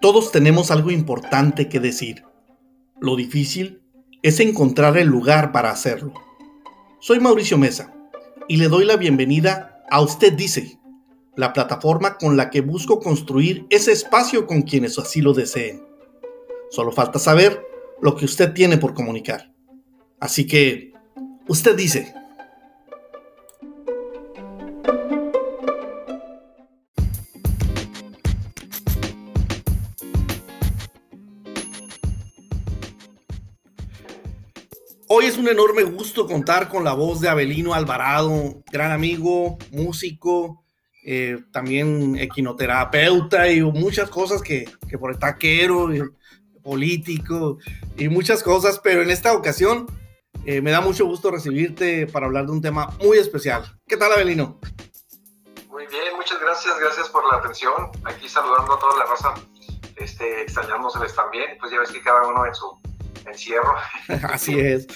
Todos tenemos algo importante que decir. Lo difícil es encontrar el lugar para hacerlo. Soy Mauricio Mesa y le doy la bienvenida a Usted Dice, la plataforma con la que busco construir ese espacio con quienes así lo deseen. Solo falta saber lo que usted tiene por comunicar. Así que, usted dice. Hoy es un enorme gusto contar con la voz de Abelino Alvarado, gran amigo, músico, eh, también equinoterapeuta y muchas cosas que, que por el taquero, político y muchas cosas, pero en esta ocasión eh, me da mucho gusto recibirte para hablar de un tema muy especial. ¿Qué tal, Abelino? Muy bien, muchas gracias, gracias por la atención. Aquí saludando a toda la raza, este, extrañándoseles también, pues ya ves que cada uno en su encierro. Así es.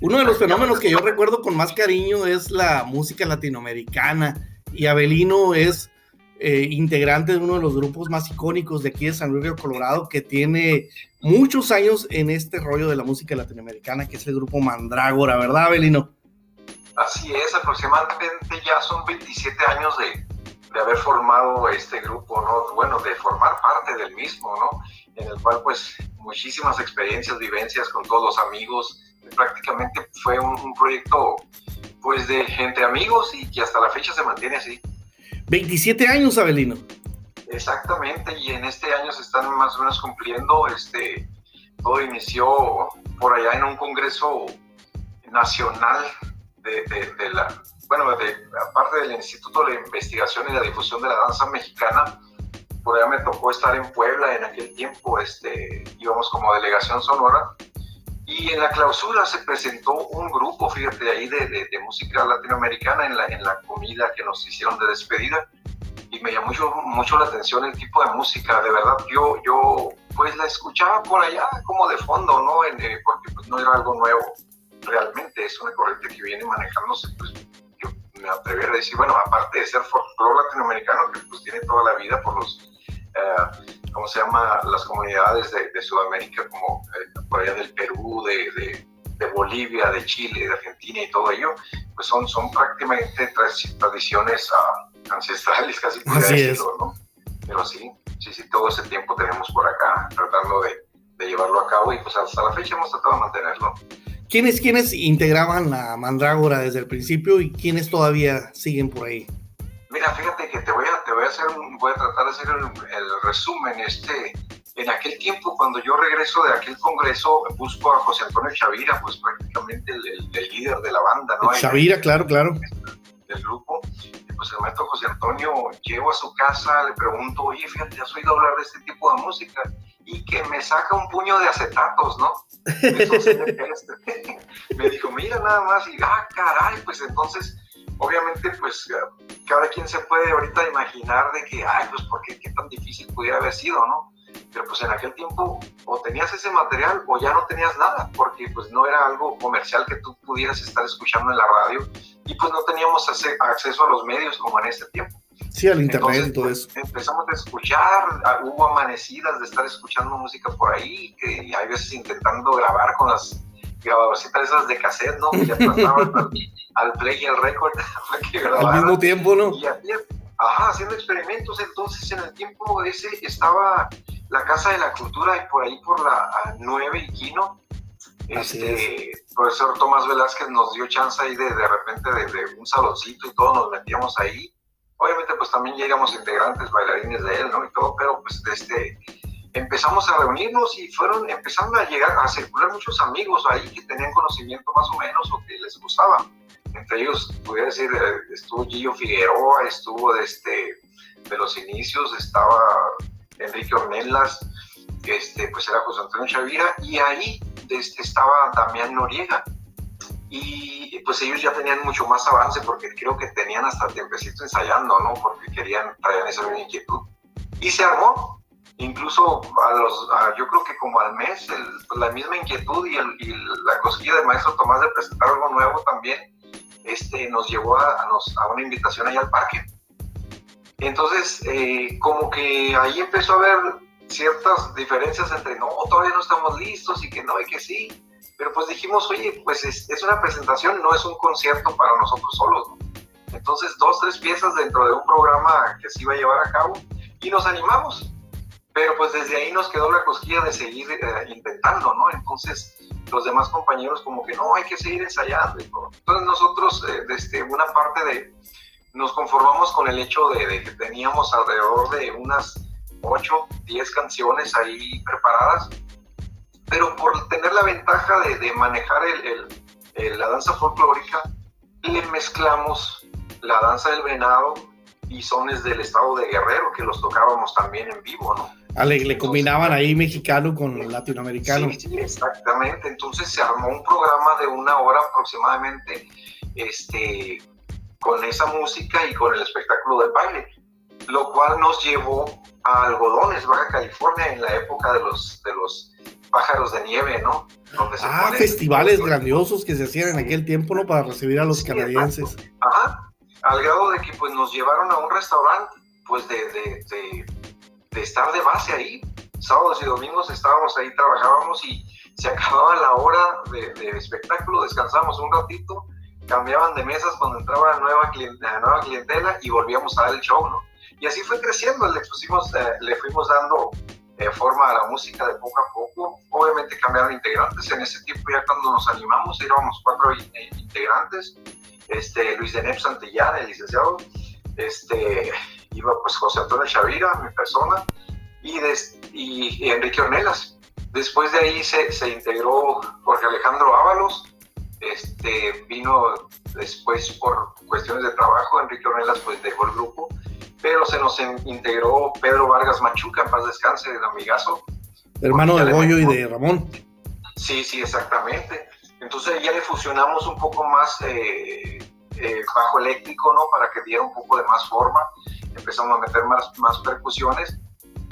Uno de los fenómenos que yo recuerdo con más cariño es la música latinoamericana y Abelino es eh, integrante de uno de los grupos más icónicos de aquí de San Luis Río Colorado que tiene muchos años en este rollo de la música latinoamericana que es el grupo Mandrágora, ¿verdad Abelino? Así es, aproximadamente ya son 27 años de, de haber formado este grupo, ¿no? Bueno, de formar parte del mismo, ¿no? En el cual pues muchísimas experiencias, vivencias con todos los amigos, prácticamente fue un, proyecto pues de entre amigos y que hasta la fecha se mantiene así. 27 años, Abelino. Exactamente, y en este año se están más o menos cumpliendo, este, todo inició por allá en un congreso nacional de, de, la, de, aparte del Instituto de Investigación y la Difusión de la Danza Mexicana, por allá me tocó estar en Puebla en aquel tiempo, este, íbamos como delegación sonora, y en la clausura se presentó un grupo, fíjate, ahí de, de, música latinoamericana en la, en la comida que nos hicieron de despedida. Y me llamó mucho, mucho la atención el tipo de música. De verdad, yo, yo pues la escuchaba por allá como de fondo, ¿no? En, eh, porque pues, no era algo nuevo. Realmente es una corriente que viene manejándose, pues me atrevería a decir, bueno, aparte de ser folclore latinoamericano, que pues tiene toda la vida por los... Eh, ¿cómo se llama? Las comunidades de, Sudamérica, como eh, por allá del Perú, de, de, Bolivia, de Chile, de Argentina y todo ello, pues son, son prácticamente tradiciones uh, ancestrales, casi podría decirlo, ¿no? Pero sí, sí, sí, todo ese tiempo tenemos por acá tratando de, de llevarlo a cabo y pues hasta la fecha hemos tratado de mantenerlo. ¿Quiénes, ¿Quiénes integraban la mandrágora desde el principio y quiénes todavía siguen por ahí? Mira, fíjate que te voy a, te voy a hacer voy a tratar de hacer el, resumen. Este, en aquel tiempo, cuando yo regreso de aquel congreso, busco a José Antonio Chavira, pues prácticamente el, líder de la banda, ¿no? Chavira, claro, claro. Del grupo. Y pues el maestro José Antonio, llego a su casa, le pregunto, oye, fíjate, ¿has oído hablar de este tipo de música? Y que me saca un puño de acetatos, ¿no? Me dijo, mira nada más, y ah, caray, pues entonces obviamente pues cada quien se puede ahorita imaginar de que, ay, pues porque qué tan difícil pudiera haber sido, ¿no? Pero pues en aquel tiempo o tenías ese material o ya no tenías nada, porque pues no era algo comercial que tú pudieras estar escuchando en la radio y pues no teníamos acceso a los medios como en este tiempo. Sí, al internet y todo pues, eso. Empezamos a escuchar, ah, hubo amanecidas de estar escuchando música por ahí, que hay veces intentando grabar con las grabadorcitas esas de cassette, ¿no? Que ya pasaban al play y al record Al mismo tiempo, ¿no? Y ajá, haciendo experimentos. Entonces, en el tiempo ese estaba la Casa de la Cultura y por ahí por la 9 y Quino. Este, profesor Tomás Velázquez nos dio chance ahí de, de repente de, un saloncito y todos nos metíamos ahí. Obviamente, pues también llegamos integrantes, bailarines de él, ¿no? Y todo, pero pues este, empezamos a reunirnos y fueron empezando a llegar, a circular muchos amigos ahí que tenían conocimiento más o menos o que les gustaba entre ellos, pudiera decir, eh, estuvo Gillo Figueroa, estuvo de, este, de los inicios, estaba Enrique Ornelas, este, pues era José Antonio Chavira, y ahí este, estaba Damián Noriega. Y pues ellos ya tenían mucho más avance porque creo que tenían hasta tiempecito ensayando, ¿no? Porque querían, traer esa inquietud. Y se armó, incluso a los, yo creo que como al mes, pues, la misma inquietud y, y, la cosquilla del maestro Tomás de presentar algo nuevo también, este, nos llevó a, a, una invitación ahí al parque. Entonces, eh, como que ahí empezó a haber ciertas diferencias entre no, todavía no estamos listos y que no, y que sí. Pero pues dijimos, oye, pues es, es una presentación, no es un concierto para nosotros solos. Entonces, dos, tres piezas dentro de un programa que se iba a llevar a cabo y nos animamos. Pero pues desde ahí nos quedó la cosquilla de seguir eh, intentando, ¿no? Entonces, los demás compañeros como que no, hay que seguir ensayando. Entonces nosotros, eh, desde una parte de, nos conformamos con el hecho de, de, que teníamos alrededor de unas 8, 10 canciones ahí preparadas, pero por tener la ventaja de, de manejar el, el, el, la danza folclórica, le mezclamos la danza del venado y sones del estado de Guerrero, que los tocábamos también en vivo, ¿no? Ah, le, le combinaban ahí mexicano con latinoamericano. Sí, sí, exactamente. Entonces se armó un programa de una hora aproximadamente este, con esa música y con el espectáculo del baile, lo cual nos llevó a Algodones, Baja California, en la época de los, de los pájaros de nieve, ¿no? Donde se ah, festivales grandiosos que se hacían en aquel tiempo, ¿no? Para recibir a los sí, canadienses. Exacto. Ajá, al grado de que pues nos llevaron a un restaurante, pues de, de, de, de estar de base ahí. Sábados y domingos estábamos ahí, trabajábamos y se acababa la hora de, de espectáculo, descansábamos un ratito, cambiaban de mesas cuando entraba la nueva, la nueva clientela y volvíamos a dar el show, ¿no? Y así fue creciendo, le, pusimos, eh, le fuimos dando eh, forma a la música de poco a poco. Obviamente cambiaron integrantes. En ese tiempo ya cuando nos animamos éramos cuatro integrantes. Este, Luis Denep Santillán, el licenciado, este, iba pues José Antonio Chavira, mi persona, y, des, y, y, Enrique Ornelas. Después de ahí se, se integró Jorge Alejandro Ábalos, este, vino después por cuestiones de trabajo, Enrique Ornelas pues dejó el grupo, pero se nos integró Pedro Vargas Machuca, en paz descanse, el amigazo. Hermano de Goyo y de Ramón. Sí, sí, exactamente. Entonces ya le fusionamos un poco más eh, eh, bajo eléctrico, ¿no? Para que diera un poco de más forma. Empezamos a meter más, más percusiones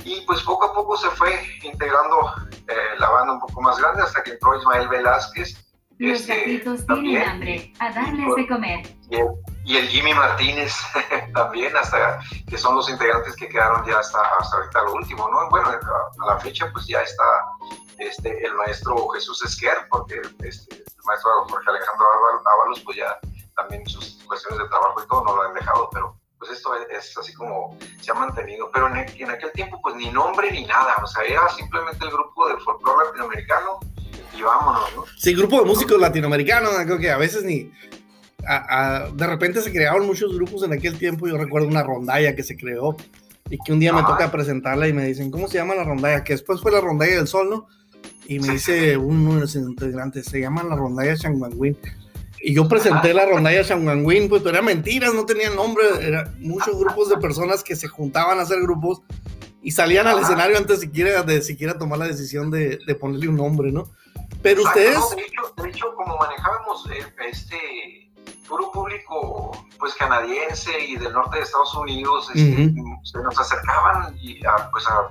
y pues poco a poco se fue integrando eh, la banda un poco más grande hasta que entró Ismael Velázquez. Los este, gatitos tienen hambre, a darles de comer. Y el, y el Jimmy Martínez también, hasta que son los integrantes que quedaron ya hasta, hasta ahorita lo último, ¿no? Bueno, a, a la fecha pues ya está este, el maestro Jesús Esquer, porque este, el maestro Jorge Alejandro Ábalos, pues ya también sus cuestiones de trabajo y todo no lo han dejado, pero pues esto es, así como se ha mantenido. Pero en, en, aquel tiempo, pues ni nombre ni nada, o sea, era simplemente el grupo de folclore latinoamericano y vámonos, ¿no? Sí, grupo de músicos latinoamericanos, creo que a veces ni. A, a, de repente se crearon muchos grupos en aquel tiempo. Yo recuerdo una rondalla que se creó y que un día me toca presentarla y me dicen, ¿cómo se llama la rondalla? Que después fue la rondalla del sol, ¿no? Y me dice uno de los integrantes, se llama la rondalla Changuanguín. Y yo presenté la rondalla Changuanguín, pues era mentiras, no tenía nombre, eran muchos grupos de personas que se juntaban a hacer grupos y salían al escenario antes siquiera de siquiera tomar la decisión de, de ponerle un nombre, ¿no? Pero Exacto, ustedes... No, de, hecho, de, hecho, como manejábamos eh, este puro público pues canadiense y del norte de Estados Unidos, este, uh -huh. se nos acercaban y a, pues a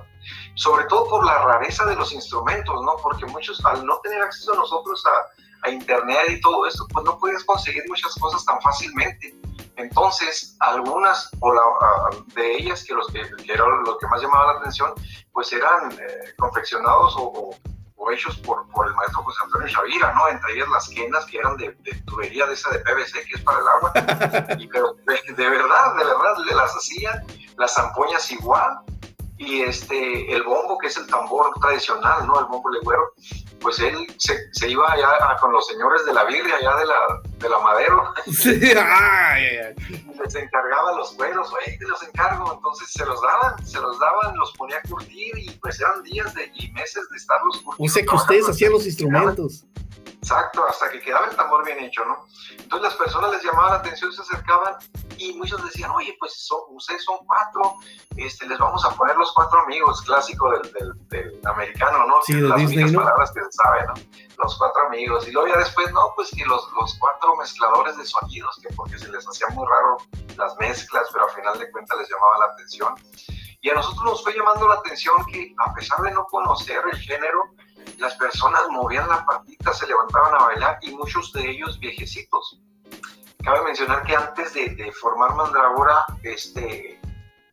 sobre todo por la rareza de los instrumentos, ¿no? Porque muchos, al no tener acceso a nosotros a, a internet y todo esto, pues no puedes conseguir muchas cosas tan fácilmente. Entonces, algunas o la, de ellas, que, los que, que, era lo que más llamaba la atención, pues eran eh, confeccionados o, o, o, hechos por, por el maestro José Antonio Chavira, ¿no? Entre ellas las quenas que eran de, de tubería de esa de PVC, que es para el agua. y, pero de, de verdad, de verdad, le las hacían, las zampoñas igual, y este, el bombo, que es el tambor tradicional, ¿no? El bombo legüero, pues él se, se iba allá a, con los señores de la birria, allá de la, de la madero. Sí, ay, les encargaba los cueros, oye, te los encargo, entonces se los daban, se los daban, los ponía a curtir y pues eran días de, y meses de estarlos curtiendo. O sea que ustedes hacían los instrumentos. Exacto, hasta que quedaba el tambor bien hecho, ¿no? Entonces las personas les llamaban la atención, se acercaban y muchos decían, oye, pues son, ustedes son cuatro, este, les vamos a poner los cuatro amigos, clásico del, del, del americano, ¿no? Sí, de las Disney, ¿no? palabras que se sabe, ¿no? Los cuatro amigos. Y luego ya después, no, pues que los, los cuatro mezcladores de sonidos, que porque se les hacía muy raro las mezclas, pero al final de cuentas les llamaba la atención. Y a nosotros nos fue llamando la atención que a pesar de no conocer el género, las personas movían la patita, se levantaban a bailar y muchos de ellos viejecitos. Cabe mencionar que antes de, formar Mandragora, este,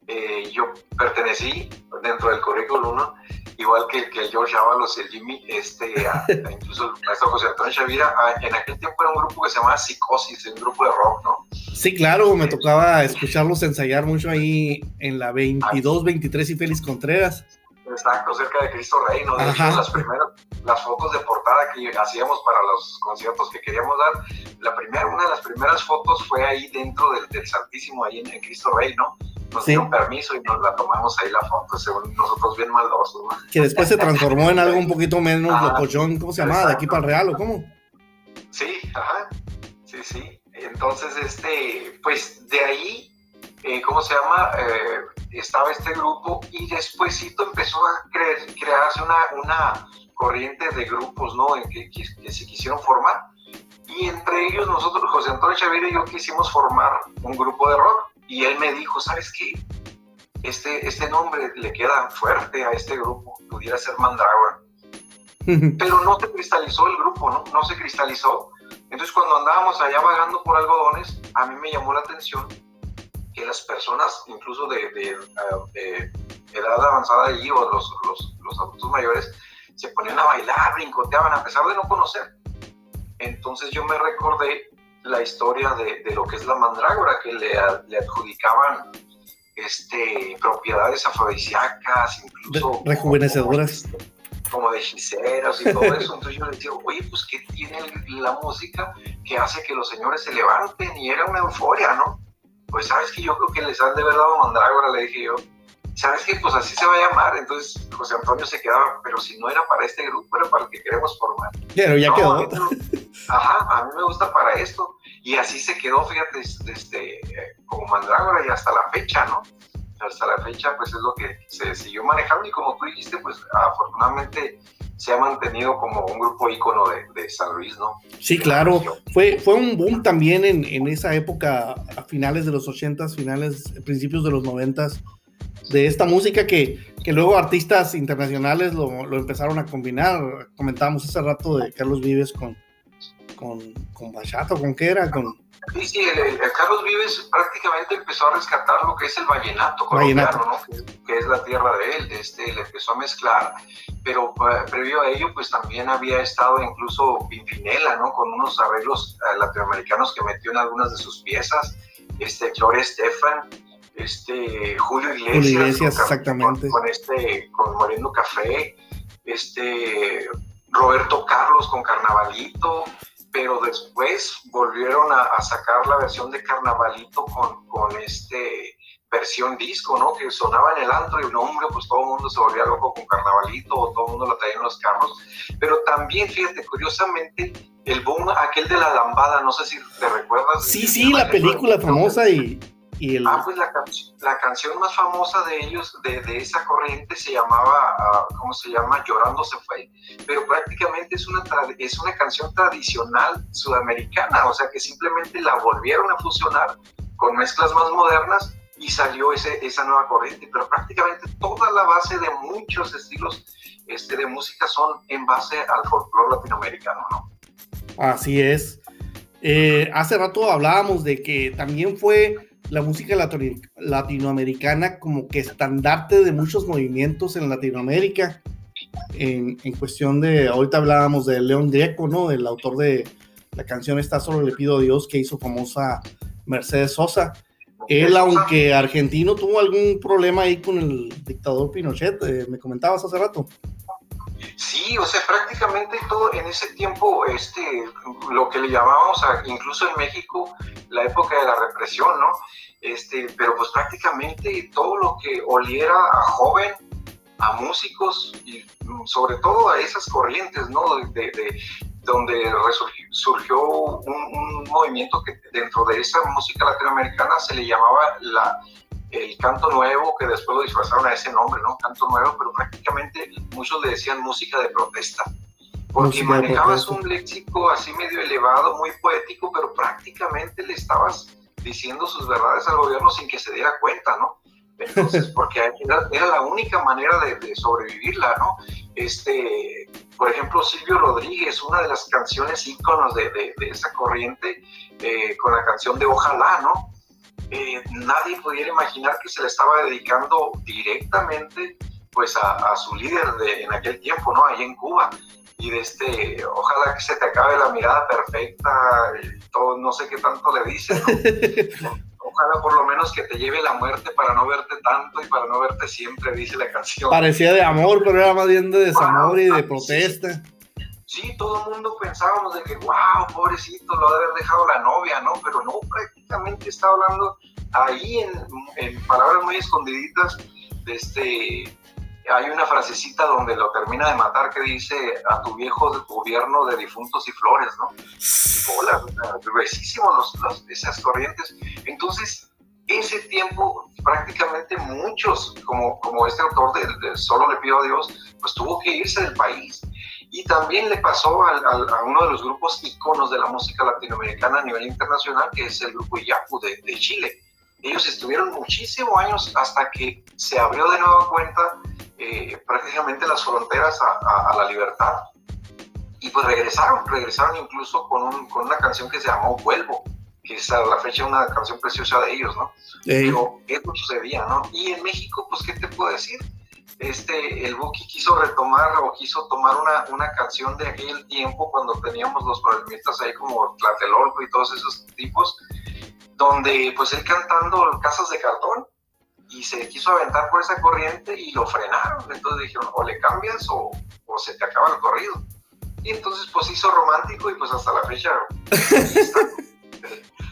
eh, yo pertenecí dentro del currículum, ¿no? igual que, que George Ábalos, el Jimmy, este, incluso el maestro José Antonio Chavira, en aquel tiempo era un grupo que se llamaba Psicosis, un grupo de rock, ¿no? Sí, claro, me tocaba escucharlos ensayar mucho ahí en la 22, 23 y Félix Contreras. Exacto, cerca de Cristo Rey, ¿no? De hecho, las primeras, las fotos de portada que hacíamos para los conciertos que queríamos dar, la primera, una de las primeras fotos fue ahí dentro del, del Santísimo, ahí en, Cristo Rey, ¿no? Nos dieron permiso y nos la tomamos ahí la foto, según nosotros bien maldosos, ¿no? Que después se transformó en algo un poquito menos ah, locochón, ¿cómo se llamaba? ¿De aquí para el Real o cómo? Sí, ajá, sí, sí. Entonces, este, pues de ahí, eh, ¿cómo se llama? Eh, estaba este grupo y despuésito empezó a crearse una, una corriente de grupos, ¿no? En que, se quisieron formar. Y entre ellos nosotros, José Antonio Chavira y yo quisimos formar un grupo de rock. Y él me dijo, ¿sabes qué? Este, este nombre le queda fuerte a este grupo, pudiera ser Mandragora. Pero no se cristalizó el grupo, ¿no? No se cristalizó. Entonces cuando andábamos allá vagando por algodones, a mí me llamó la atención que las personas, incluso de, de, edad avanzada allí o los, los, los, adultos mayores, se ponían a bailar, brincoteaban, a pesar de no conocer. Entonces yo me recordé la historia de, de lo que es la mandrágora, que le, le adjudicaban este, propiedades afrodisíacas, incluso... rejuvenecedoras. Como, de hechiceras y todo eso. Entonces yo le decía, oye, pues ¿qué tiene la música que hace que los señores se levanten? Y era una euforia, ¿no? Pues sabes que yo creo que les han de haber dado mandrágora, le dije yo. ¿Sabes qué? Pues así se va a llamar. Entonces José Antonio se quedaba, pero si no era para este grupo, era para el que queremos formar. Pero ya quedó. ajá, a mí me gusta para esto. Y así se quedó, fíjate, desde, como mandrágora y hasta la fecha, ¿no? Hasta la fecha, pues es lo que se siguió manejando. Y como tú dijiste, pues afortunadamente se ha mantenido como un grupo ícono de, San Luis, ¿no? Sí, claro. Fue, fue un boom también en, en esa época, a finales de los 80 finales, principios de los 90 de esta música que, que luego artistas internacionales lo, lo, empezaron a combinar. Comentábamos hace rato de Carlos Vives con, con, con Bachata, ¿con qué era? Con, Sí, sí, el, Carlos Vives prácticamente empezó a rescatar lo que es el vallenato colombiano, ¿no? que, es la tierra de él, este, le empezó a mezclar, pero eh, previo a ello pues también había estado incluso Pimpinela, ¿no? con unos arreglos eh, latinoamericanos que metió en algunas de sus piezas, este, Gloria Estefan, este, Julio Iglesias, Julio Iglesias con, exactamente. Con, este, con Moreno Café, este, Roberto Carlos con Carnavalito, pero después volvieron a, sacar la versión de Carnavalito con, con este versión disco, ¿no? Que sonaba en el antro y un hombre, pues todo el mundo se volvía loco con Carnavalito o todo el mundo lo traía en los carros. Pero también, fíjate, curiosamente, el boom aquel de la lambada, no sé si te recuerdas. Sí, sí, la película famosa y, Ah, pues la, la, canción más famosa de ellos, de, de esa corriente, se llamaba, ah, ¿cómo se llama? Llorando se fue. Pero prácticamente es una, es una canción tradicional sudamericana, o sea que simplemente la volvieron a fusionar con mezclas más modernas y salió ese, esa nueva corriente. Pero prácticamente toda la base de muchos estilos este, de música son en base al folclore latinoamericano, ¿no? Así es. Eh, hace rato hablábamos de que también fue la música latinoamericana como que estandarte de muchos movimientos en Latinoamérica. En, cuestión de, ahorita hablábamos de León Greco, ¿no? El autor de la canción Está solo le pido a Dios que hizo famosa Mercedes Sosa. Él, aunque argentino, tuvo algún problema ahí con el dictador Pinochet, eh, me comentabas hace rato. Sí, o sea, prácticamente todo en ese tiempo, este, lo que le llamábamos, incluso en México, la época de la represión, ¿no? Este, pero pues prácticamente todo lo que oliera a joven, a músicos y sobre todo a esas corrientes, ¿no? De, donde surgió un, movimiento que dentro de esa música latinoamericana se le llamaba la, el canto nuevo, que después lo disfrazaron a ese nombre, ¿no? Canto nuevo, pero prácticamente muchos le decían música de protesta, porque manejabas un léxico así medio elevado, muy poético, pero prácticamente le estabas diciendo sus verdades al gobierno sin que se diera cuenta, ¿no? Entonces, porque era, la única manera de, sobrevivirla, ¿no? Este, por ejemplo, Silvio Rodríguez, una de las canciones íconos de, de esa corriente, eh, con la canción de Ojalá, ¿no? Eh, nadie pudiera imaginar que se le estaba dedicando directamente pues a, su líder de, en aquel tiempo, ¿no? Ahí en Cuba. Y de este, ojalá que se te acabe la mirada perfecta, todo, no sé qué tanto le dice, ojalá por lo menos que te lleve la muerte para no verte tanto y para no verte siempre, dice la canción. Parecía de amor, pero era más bien de desamor y de protesta. Sí, todo el mundo pensábamos de que, wow, pobrecito, lo haber dejado la novia, ¿no? Pero no, prácticamente está hablando ahí en, en palabras muy escondiditas de este hay una frasecita donde lo termina de matar que dice a tu viejo gobierno de difuntos y flores, ¿no? Hola, gruesísimos esas corrientes. Entonces, ese tiempo, prácticamente muchos, como, como este autor de, Solo le pido a Dios, pues tuvo que irse del país. Y también le pasó a, a, uno de los grupos iconos de la música latinoamericana a nivel internacional, que es el grupo Yapu de, de Chile. Ellos estuvieron muchísimos años hasta que se abrió de nueva cuenta eh, prácticamente las fronteras a, la libertad. Y pues regresaron, regresaron incluso con, con, una canción que se llamó Vuelvo, que es a la fecha una canción preciosa de ellos, ¿no? Pero eso sucedía, ¿no? Y en México, pues, ¿qué te puedo decir? Este, el Buki quiso retomar o quiso tomar una, una canción de aquel tiempo cuando teníamos los problemistas ahí como Tlatelolco y todos esos tipos, donde pues él cantando Casas de Cartón, y se quiso aventar por esa corriente y lo frenaron. Entonces dijeron, o le cambias o, o se te acaba el corrido. Y entonces pues hizo romántico y pues hasta la fecha...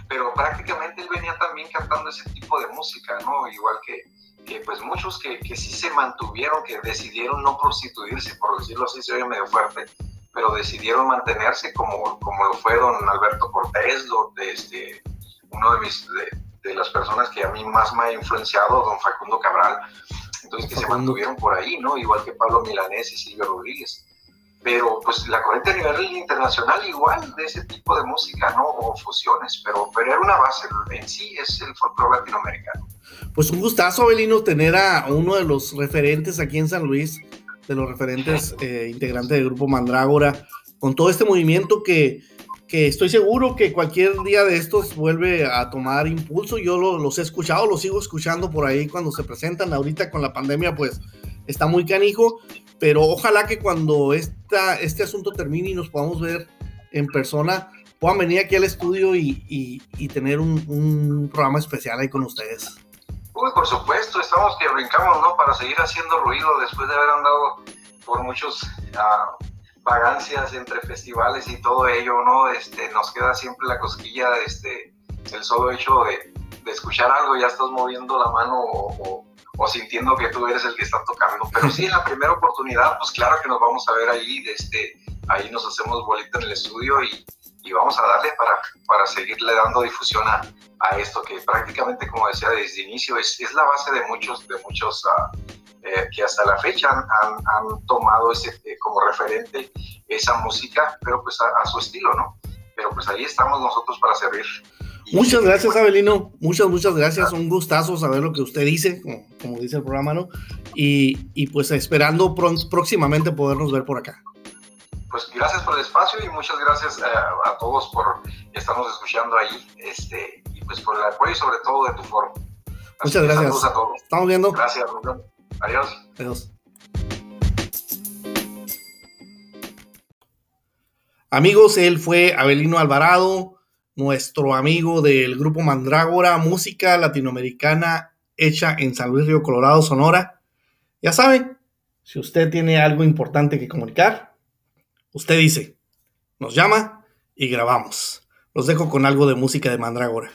Pero prácticamente él venía también cantando ese tipo de música, ¿no? Igual que, que pues muchos que, que, sí se mantuvieron, que decidieron no prostituirse, por decirlo así, se oye medio fuerte, pero decidieron mantenerse como, como lo fue don Alberto Cortés, de este, uno de mis, de las personas que a mí más me ha influenciado, don Facundo Cabral, entonces que se mantuvieron por ahí, ¿no? Igual que Pablo Milanés y Silvio Rodríguez. Pero pues la corriente a nivel internacional igual de ese tipo de música, ¿no? O fusiones, pero, pero era una base, en sí es el folclore latinoamericano. Pues un gustazo, Abelino, tener a uno de los referentes aquí en San Luis, de los referentes eh, integrantes del grupo Mandrágora, con todo este movimiento que que estoy seguro que cualquier día de estos vuelve a tomar impulso. Yo los he escuchado, los sigo escuchando por ahí cuando se presentan. Ahorita con la pandemia, pues está muy canijo, pero ojalá que cuando esta, este asunto termine y nos podamos ver en persona, puedan venir aquí al estudio y, tener un, programa especial ahí con ustedes. Uy, por supuesto, estamos que brincamos, ¿no? Para seguir haciendo ruido después de haber andado por muchos. Uh, vagancias entre festivales y todo ello, ¿no? Este, nos queda siempre la cosquilla, este, el solo hecho de, de escuchar algo, ya estás moviendo la mano o, sintiendo que tú eres el que está tocando. Pero sí, en la primera oportunidad, pues claro que nos vamos a ver ahí, este, ahí nos hacemos bolita en el estudio y, y vamos a darle para, para seguirle dando difusión a, a, esto que prácticamente, como decía desde inicio, es, es la base de muchos, de muchos uh, eh, que hasta la fecha han, tomado ese, eh, como referente esa música, pero pues a, su estilo, ¿no? Pero pues ahí estamos nosotros para servir. Muchas gracias, Abelino. Muchas, muchas gracias. Un gustazo saber lo que usted dice, como, dice el programa, ¿no? Y, y pues esperando próximamente podernos ver por acá. Pues gracias por el espacio y muchas gracias a, eh, a todos por estarnos escuchando ahí este, y pues por el apoyo y sobre todo de tu foro. muchas gracias. A todos. Estamos viendo. Gracias, Adiós. Adiós. Amigos, él fue Abelino Alvarado, nuestro amigo del grupo Mandrágora, música latinoamericana hecha en San Luis Río Colorado, Sonora. Ya saben, si usted tiene algo importante que comunicar, usted dice, nos llama y grabamos. Los dejo con algo de música de Mandrágora.